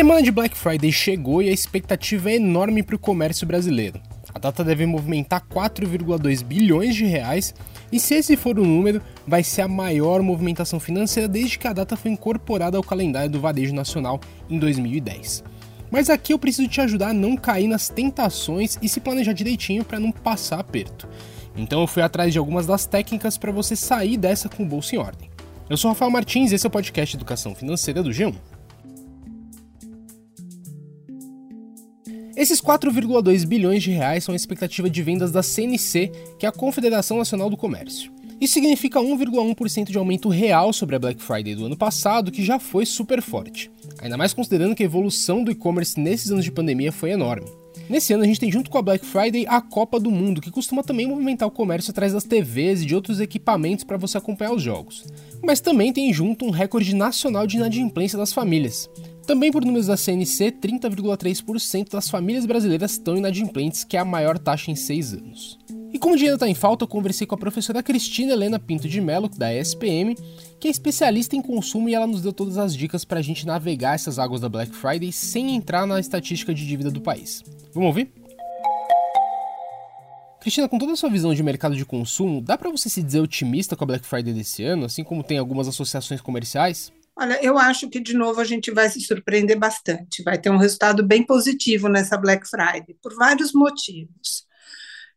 semana de Black Friday chegou e a expectativa é enorme para o comércio brasileiro. A data deve movimentar 4,2 bilhões de reais e se esse for o número, vai ser a maior movimentação financeira desde que a data foi incorporada ao calendário do varejo nacional em 2010. Mas aqui eu preciso te ajudar a não cair nas tentações e se planejar direitinho para não passar aperto. Então eu fui atrás de algumas das técnicas para você sair dessa com o bolso em ordem. Eu sou Rafael Martins e esse é o podcast Educação Financeira do G1. Esses 4,2 bilhões de reais são a expectativa de vendas da CNC, que é a Confederação Nacional do Comércio. Isso significa 1,1% de aumento real sobre a Black Friday do ano passado, que já foi super forte. Ainda mais considerando que a evolução do e-commerce nesses anos de pandemia foi enorme. Nesse ano a gente tem junto com a Black Friday a Copa do Mundo, que costuma também movimentar o comércio atrás das TVs e de outros equipamentos para você acompanhar os jogos. Mas também tem junto um recorde nacional de inadimplência das famílias. Também por números da CNC, 30,3% das famílias brasileiras estão inadimplentes, que é a maior taxa em seis anos. E como o dinheiro está em falta, eu conversei com a professora Cristina Helena Pinto de Mello, da ESPM, que é especialista em consumo e ela nos deu todas as dicas para a gente navegar essas águas da Black Friday sem entrar na estatística de dívida do país. Vamos ouvir? Cristina, com toda a sua visão de mercado de consumo, dá para você se dizer otimista com a Black Friday desse ano, assim como tem algumas associações comerciais? Olha, eu acho que de novo a gente vai se surpreender bastante, vai ter um resultado bem positivo nessa Black Friday, por vários motivos.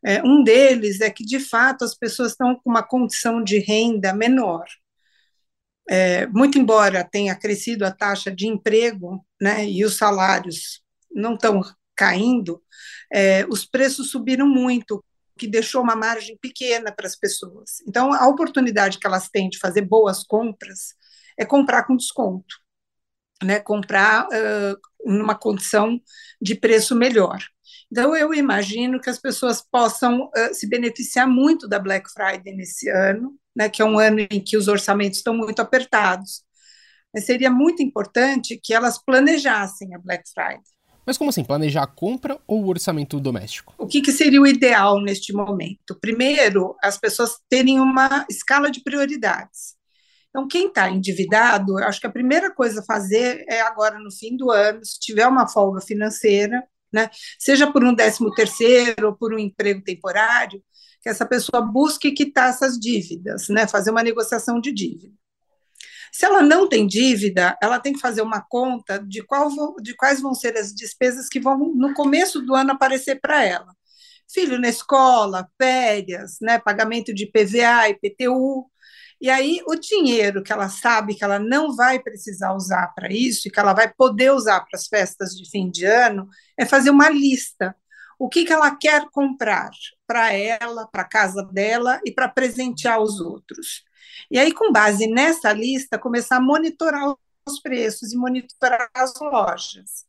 É, um deles é que, de fato, as pessoas estão com uma condição de renda menor. É, muito embora tenha crescido a taxa de emprego né, e os salários não estão caindo, é, os preços subiram muito, que deixou uma margem pequena para as pessoas. Então, a oportunidade que elas têm de fazer boas compras é comprar com desconto, né? comprar uh, numa condição de preço melhor. Então, eu imagino que as pessoas possam uh, se beneficiar muito da Black Friday nesse ano, né, que é um ano em que os orçamentos estão muito apertados. Mas seria muito importante que elas planejassem a Black Friday. Mas como assim? Planejar a compra ou o orçamento doméstico? O que, que seria o ideal neste momento? Primeiro, as pessoas terem uma escala de prioridades. Então, quem está endividado, acho que a primeira coisa a fazer é agora no fim do ano, se tiver uma folga financeira, né, seja por um décimo terceiro ou por um emprego temporário, que essa pessoa busque quitar essas dívidas, né, fazer uma negociação de dívida. Se ela não tem dívida, ela tem que fazer uma conta de, qual, de quais vão ser as despesas que vão, no começo do ano, aparecer para ela. Filho na escola, férias, né, pagamento de PVA, IPTU, e aí, o dinheiro que ela sabe que ela não vai precisar usar para isso, e que ela vai poder usar para as festas de fim de ano, é fazer uma lista. O que, que ela quer comprar para ela, para a casa dela e para presentear os outros. E aí, com base nessa lista, começar a monitorar os preços e monitorar as lojas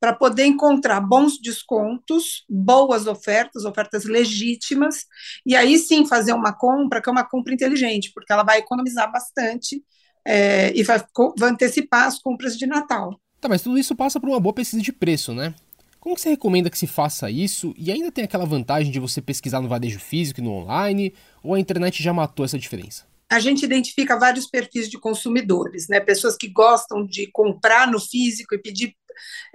para poder encontrar bons descontos, boas ofertas, ofertas legítimas, e aí sim fazer uma compra que é uma compra inteligente, porque ela vai economizar bastante é, e vai, vai antecipar as compras de Natal. Tá, mas tudo isso passa por uma boa pesquisa de preço, né? Como você recomenda que se faça isso? E ainda tem aquela vantagem de você pesquisar no varejo físico e no online? Ou a internet já matou essa diferença? a gente identifica vários perfis de consumidores, né? Pessoas que gostam de comprar no físico e pedir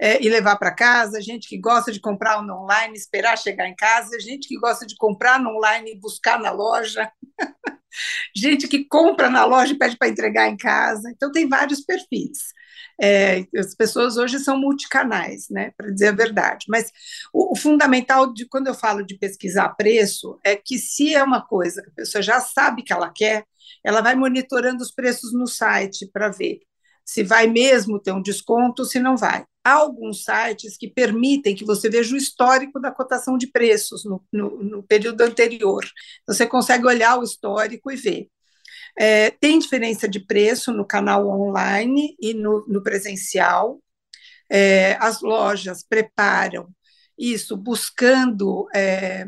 é, e levar para casa, gente que gosta de comprar no online, esperar chegar em casa, gente que gosta de comprar no online e buscar na loja, gente que compra na loja e pede para entregar em casa. Então, tem vários perfis. É, as pessoas hoje são multicanais, né, para dizer a verdade. Mas o, o, fundamental de quando eu falo de pesquisar preço é que se é uma coisa que a pessoa já sabe que ela quer, ela vai monitorando os preços no site para ver se vai mesmo ter um desconto se não vai. Há alguns sites que permitem que você veja o histórico da cotação de preços no, no, no período anterior. Você consegue olhar o histórico e ver. É, tem diferença de preço no canal online e no, no presencial. É, as lojas preparam isso buscando é,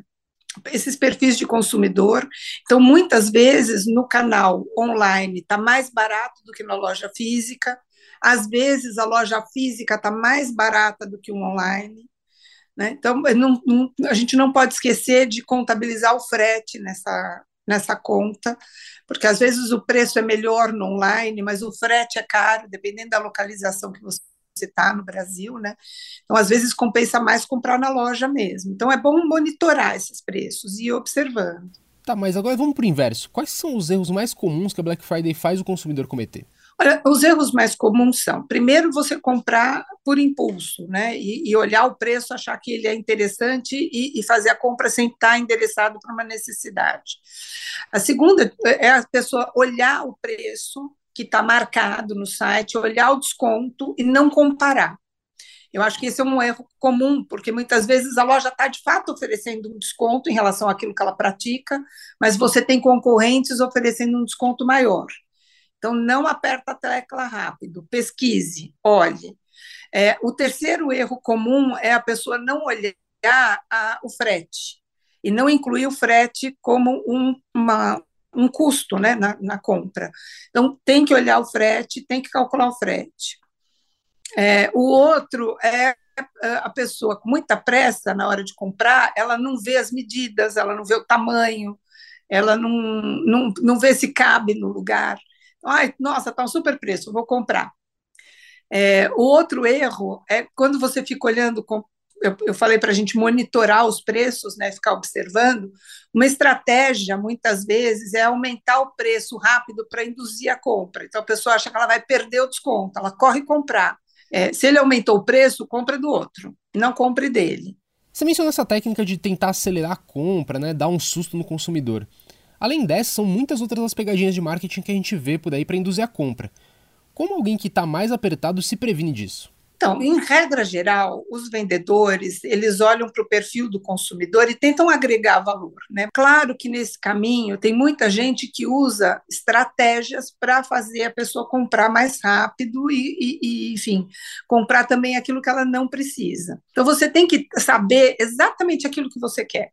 esses perfis de consumidor. Então, muitas vezes, no canal online está mais barato do que na loja física, às vezes a loja física está mais barata do que o online. Né? Então, não, não, a gente não pode esquecer de contabilizar o frete nessa, nessa conta, porque às vezes o preço é melhor no online, mas o frete é caro, dependendo da localização que você está no Brasil, né? Então, às vezes, compensa mais comprar na loja mesmo. Então, é bom monitorar esses preços e ir observando. Tá, mas agora vamos para o inverso. Quais são os erros mais comuns que a Black Friday faz o consumidor cometer? Olha, os erros mais comuns são, primeiro, você comprar por impulso, né? E, e olhar o preço, achar que ele é interessante e, e fazer a compra sem estar endereçado para uma necessidade. A segunda é a pessoa olhar o preço que está marcado no site, olhar o desconto e não comparar. Eu acho que esse é um erro comum, porque muitas vezes a loja está de fato oferecendo um desconto em relação àquilo que ela pratica, mas você tem concorrentes oferecendo um desconto maior. Então, não aperta a tecla rápido, pesquise, olhe. É, o terceiro erro comum é a pessoa não olhar a, o frete e não incluir o frete como um, uma, um custo né, na, na, compra. Então, tem que olhar o frete, tem que calcular o frete. É, o outro é, é a pessoa com muita pressa na hora de comprar, ela não vê as medidas, ela não vê o tamanho, ela não, não, não vê se cabe no lugar. Ai, nossa, está um super preço, vou comprar. É, o outro erro é quando você fica olhando, eu, eu falei para a gente monitorar os preços, né, ficar observando. Uma estratégia, muitas vezes, é aumentar o preço rápido para induzir a compra. Então, a pessoa acha que ela vai perder o desconto, ela corre comprar. É, se ele aumentou o preço, compra do outro, não compre dele. Você mencionou essa técnica de tentar acelerar a compra, né, dar um susto no consumidor. Além dessas, são muitas outras as pegadinhas de marketing que a gente vê por aí para induzir a compra. Como alguém que está mais apertado se previne disso? Então, em regra geral, os vendedores eles olham para o perfil do consumidor e tentam agregar valor. Né? Claro que nesse caminho tem muita gente que usa estratégias para fazer a pessoa comprar mais rápido e, e, e, enfim, comprar também aquilo que ela não precisa. Então, você tem que saber exatamente aquilo que você quer.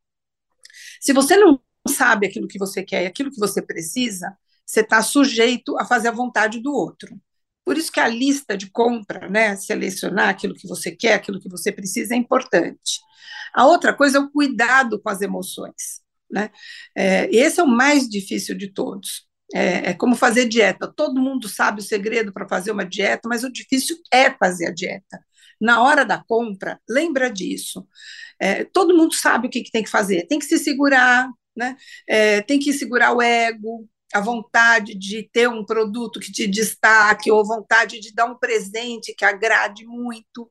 Se você não sabe aquilo que você quer e aquilo que você precisa, você está sujeito a fazer a vontade do outro. Por isso que a lista de compra, né, selecionar aquilo que você quer, aquilo que você precisa, é importante. A outra coisa é o cuidado com as emoções. Né? É, esse é o mais difícil de todos. É, é como fazer dieta. Todo mundo sabe o segredo para fazer uma dieta, mas o difícil é fazer a dieta. Na hora da compra, lembra disso. É, todo mundo sabe o que, que tem que fazer. Tem que se segurar, né? É, tem que segurar o ego, a vontade de ter um produto que te destaque, ou vontade de dar um presente que agrade muito.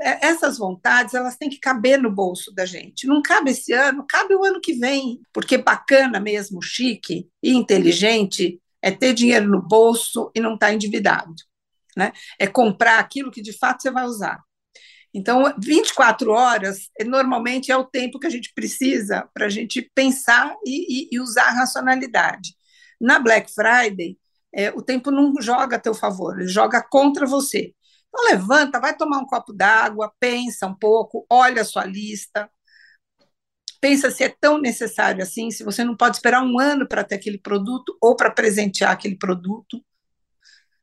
É, essas vontades, elas têm que caber no bolso da gente. Não cabe esse ano, cabe o ano que vem, porque bacana mesmo, chique e inteligente é ter dinheiro no bolso e não estar tá endividado. Né? É comprar aquilo que de fato você vai usar. Então, 24 horas normalmente é o tempo que a gente precisa para a gente pensar e, e, e, usar a racionalidade. Na Black Friday, é, o tempo não joga a teu favor, ele joga contra você. Então, levanta, vai tomar um copo d'água, pensa um pouco, olha a sua lista, pensa se é tão necessário assim, se você não pode esperar um ano para ter aquele produto ou para presentear aquele produto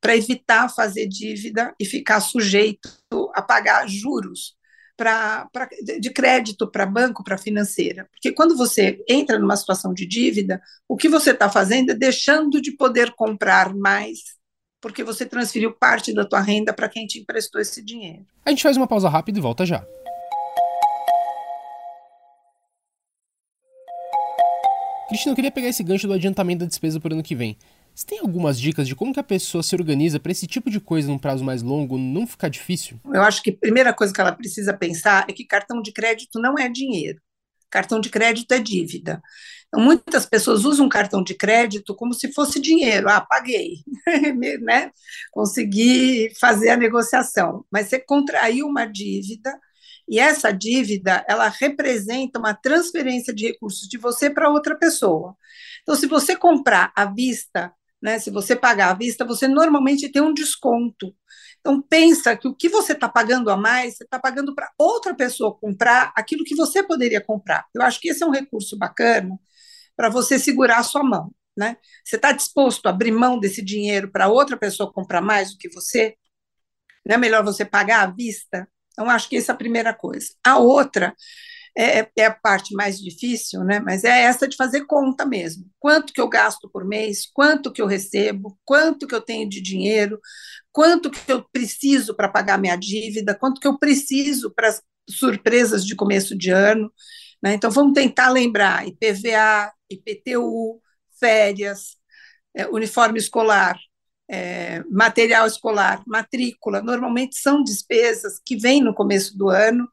para evitar fazer dívida e ficar sujeito a pagar juros pra, pra de crédito para banco, para financeira. Porque quando você entra numa situação de dívida, o que você está fazendo é deixando de poder comprar mais porque você transferiu parte da tua renda para quem te emprestou esse dinheiro. A gente faz uma pausa rápida e volta já. Cristina, eu queria pegar esse gancho do adiantamento da despesa por ano que vem. Você tem algumas dicas de como que a pessoa se organiza para esse tipo de coisa num prazo mais longo não ficar difícil? Eu acho que a primeira coisa que ela precisa pensar é que cartão de crédito não é dinheiro. Cartão de crédito é dívida. Então, muitas pessoas usam cartão de crédito como se fosse dinheiro. Ah, paguei, né? Consegui fazer a negociação. Mas você contraiu uma dívida e essa dívida, ela representa uma transferência de recursos de você para outra pessoa. Então, se você comprar à vista né? Se você pagar à vista, você normalmente tem um desconto. Então pensa que o que você está pagando a mais, você está pagando para outra pessoa comprar aquilo que você poderia comprar. Eu acho que esse é um recurso bacana para você segurar a sua mão. Né? Você está disposto a abrir mão desse dinheiro para outra pessoa comprar mais do que você? Não é melhor você pagar à vista? Então, acho que essa é a primeira coisa. A outra é, é, a parte mais difícil, né? Mas é essa de fazer conta mesmo. Quanto que eu gasto por mês, quanto que eu recebo, quanto que eu tenho de dinheiro, quanto que eu preciso para pagar minha dívida, quanto que eu preciso para as surpresas de começo de ano. Né? Então, vamos tentar lembrar IPVA, IPTU, férias, é, uniforme escolar, é, material escolar, matrícula, normalmente são despesas que vêm no começo do ano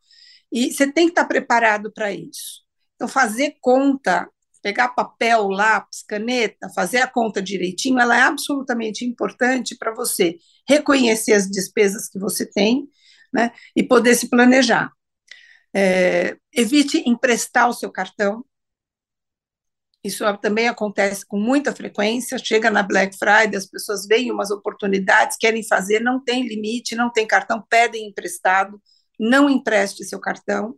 e você tem que estar preparado para isso. Então, fazer conta, pegar papel, lápis, caneta, fazer a conta direitinho, ela é absolutamente importante para você reconhecer as despesas que você tem né, e poder se planejar. É, evite emprestar o seu cartão, isso também acontece com muita frequência. Chega na Black Friday, as pessoas veem umas oportunidades, querem fazer, não tem limite, não tem cartão, pedem emprestado. Não empreste seu cartão,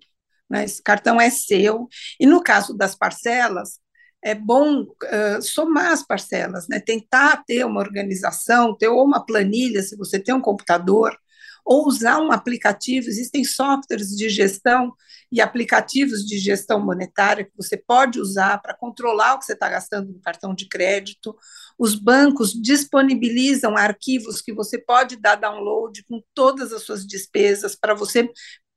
né? esse cartão é seu. E no caso das parcelas, é bom uh, somar as parcelas, né? tentar ter uma organização, ter uma planilha, se você tem um computador, ou usar um aplicativo. Existem softwares de gestão e aplicativos de gestão monetária que você pode usar para controlar o que você está gastando no cartão de crédito. Os bancos disponibilizam arquivos que você pode dar download com todas as suas despesas para você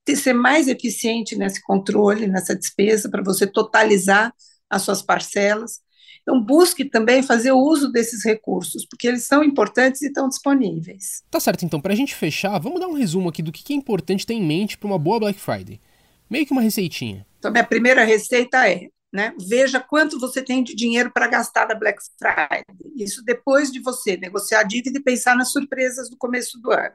ter, ser mais eficiente nesse controle, nessa despesa, para você totalizar as suas parcelas. Então, busque também fazer o uso desses recursos, porque eles são importantes e estão disponíveis. Tá certo, então, para a gente fechar, vamos dar um resumo aqui do que é importante ter em mente para uma boa Black Friday. Meio que uma receitinha. Então, minha primeira receita é né? Veja quanto você tem de dinheiro para gastar da Black Friday. Isso depois de você negociar a dívida e pensar nas surpresas do começo do ano.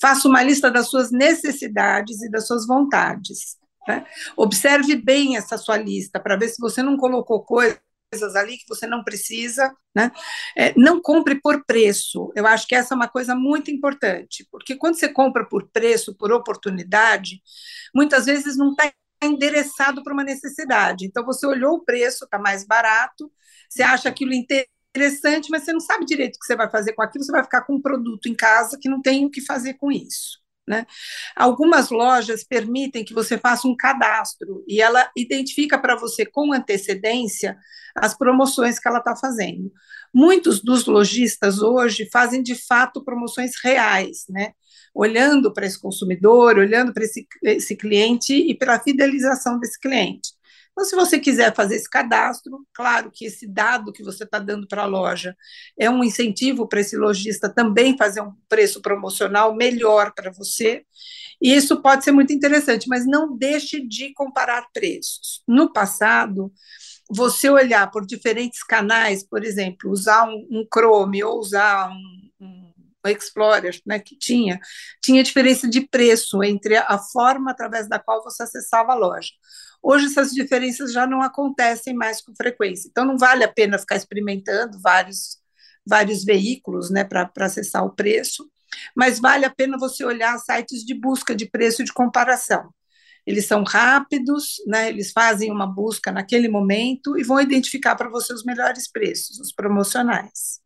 Faça uma lista das suas necessidades e das suas vontades. Né? Observe bem essa sua lista para ver se você não colocou coisas coisas ali que você não precisa, né? É, não compre por preço. Eu acho que essa é uma coisa muito importante, porque quando você compra por preço, por oportunidade, muitas vezes não está endereçado para uma necessidade. Então você olhou o preço, está mais barato, você acha aquilo interessante, mas você não sabe direito o que você vai fazer com aquilo, você vai ficar com um produto em casa que não tem o que fazer com isso. Né? Algumas lojas permitem que você faça um cadastro e ela identifica para você com antecedência as promoções que ela está fazendo. Muitos dos lojistas hoje fazem de fato promoções reais, né? olhando para esse consumidor, olhando para esse, esse cliente e pela fidelização desse cliente. Então, se você quiser fazer esse cadastro, claro que esse dado que você está dando para a loja é um incentivo para esse lojista também fazer um preço promocional melhor para você. E isso pode ser muito interessante, mas não deixe de comparar preços. No passado, você olhar por diferentes canais, por exemplo, usar um, um Chrome ou usar um, um Explorer, né, que tinha, tinha diferença de preço entre a forma através da qual você acessava a loja. Hoje essas diferenças já não acontecem mais com frequência, então não vale a pena ficar experimentando vários, vários veículos né, para acessar o preço, mas vale a pena você olhar sites de busca de preço de comparação. Eles são rápidos, né, eles fazem uma busca naquele momento e vão identificar para você os melhores preços, os promocionais.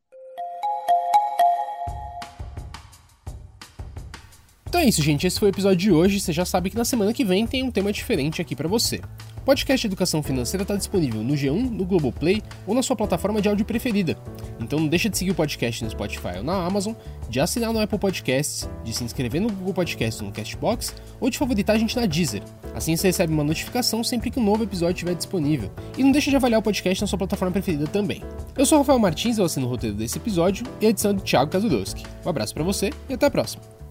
Então é isso, gente. Esse foi o episódio de hoje. Você já sabe que na semana que vem tem um tema diferente aqui para você. O podcast Educação Financeira está disponível no G1, no Globoplay ou na sua plataforma de áudio preferida. Então não deixa de seguir o podcast no Spotify ou na Amazon, de assinar no Apple Podcasts, de se inscrever no Google Podcasts ou no Castbox ou de favoritar a gente na Deezer. Assim você recebe uma notificação sempre que um novo episódio estiver disponível. E não deixa de avaliar o podcast na sua plataforma preferida também. Eu sou o Rafael Martins, eu assino o roteiro desse episódio e a edição é do Thiago Kazudowski. Um abraço para você e até a próxima.